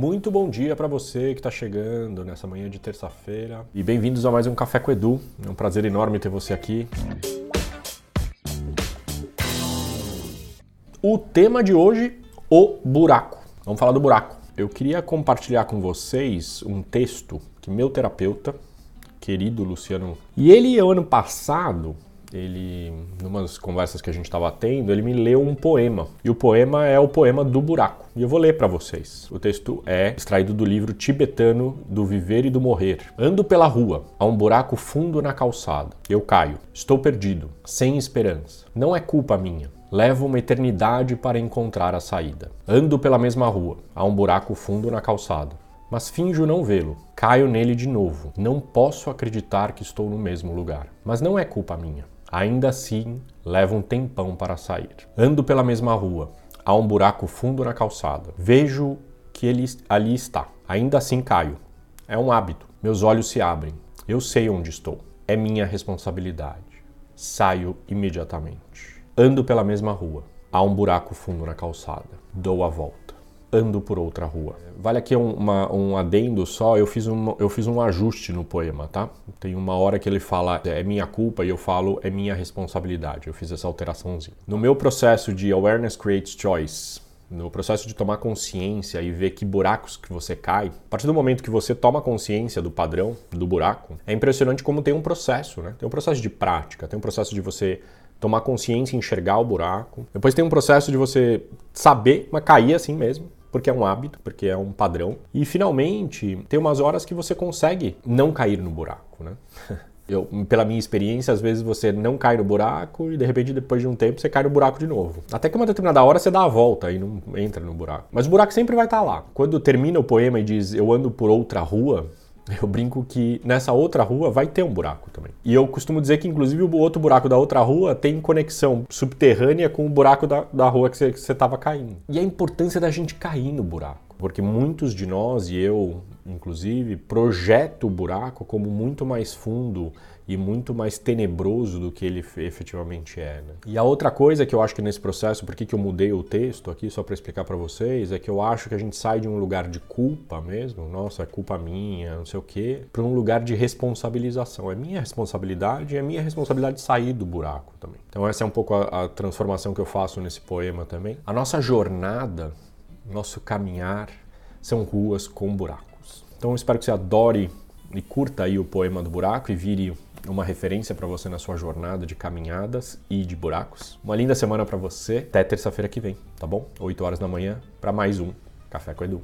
Muito bom dia para você que está chegando nessa manhã de terça-feira e bem-vindos a mais um Café com Edu. É um prazer enorme ter você aqui. O tema de hoje, o buraco. Vamos falar do buraco. Eu queria compartilhar com vocês um texto que meu terapeuta, querido Luciano, e ele ano passado ele, numas conversas que a gente estava tendo, ele me leu um poema. E o poema é o poema do buraco. E eu vou ler para vocês. O texto é extraído do livro tibetano do Viver e do Morrer. Ando pela rua, há um buraco fundo na calçada. Eu caio. Estou perdido, sem esperança. Não é culpa minha. Levo uma eternidade para encontrar a saída. Ando pela mesma rua, há um buraco fundo na calçada mas finjo não vê-lo. Caio nele de novo. Não posso acreditar que estou no mesmo lugar. Mas não é culpa minha. Ainda assim, leva um tempão para sair. Ando pela mesma rua. Há um buraco fundo na calçada. Vejo que ele ali está. Ainda assim caio. É um hábito. Meus olhos se abrem. Eu sei onde estou. É minha responsabilidade. Saio imediatamente. Ando pela mesma rua. Há um buraco fundo na calçada. Dou a volta ando por outra rua. Vale aqui um, uma, um adendo só, eu fiz, um, eu fiz um ajuste no poema, tá? Tem uma hora que ele fala é minha culpa e eu falo é minha responsabilidade. Eu fiz essa alteraçãozinha. No meu processo de Awareness Creates Choice, no processo de tomar consciência e ver que buracos que você cai, a partir do momento que você toma consciência do padrão, do buraco, é impressionante como tem um processo, né? Tem um processo de prática, tem um processo de você tomar consciência, enxergar o buraco. Depois tem um processo de você saber, mas cair assim mesmo porque é um hábito, porque é um padrão. E finalmente, tem umas horas que você consegue não cair no buraco, né? Eu, pela minha experiência, às vezes você não cai no buraco e de repente, depois de um tempo, você cai no buraco de novo. Até que uma determinada hora você dá a volta e não entra no buraco. Mas o buraco sempre vai estar lá. Quando termina o poema e diz eu ando por outra rua, eu brinco que nessa outra rua vai ter um buraco também. E eu costumo dizer que, inclusive, o outro buraco da outra rua tem conexão subterrânea com o buraco da, da rua que você estava caindo. E a importância da gente cair no buraco. Porque muitos de nós, e eu inclusive, projeta o buraco como muito mais fundo e muito mais tenebroso do que ele efetivamente é. Né? E a outra coisa que eu acho que nesse processo, por que eu mudei o texto aqui, só para explicar para vocês, é que eu acho que a gente sai de um lugar de culpa mesmo, nossa, é culpa minha, não sei o quê, para um lugar de responsabilização. É minha responsabilidade e é minha responsabilidade sair do buraco também. Então essa é um pouco a, a transformação que eu faço nesse poema também. A nossa jornada, nosso caminhar, são ruas com buracos. Então espero que você adore e curta aí o poema do buraco e vire uma referência para você na sua jornada de caminhadas e de buracos. Uma linda semana para você. Até terça-feira que vem, tá bom? 8 horas da manhã para mais um Café com Edu.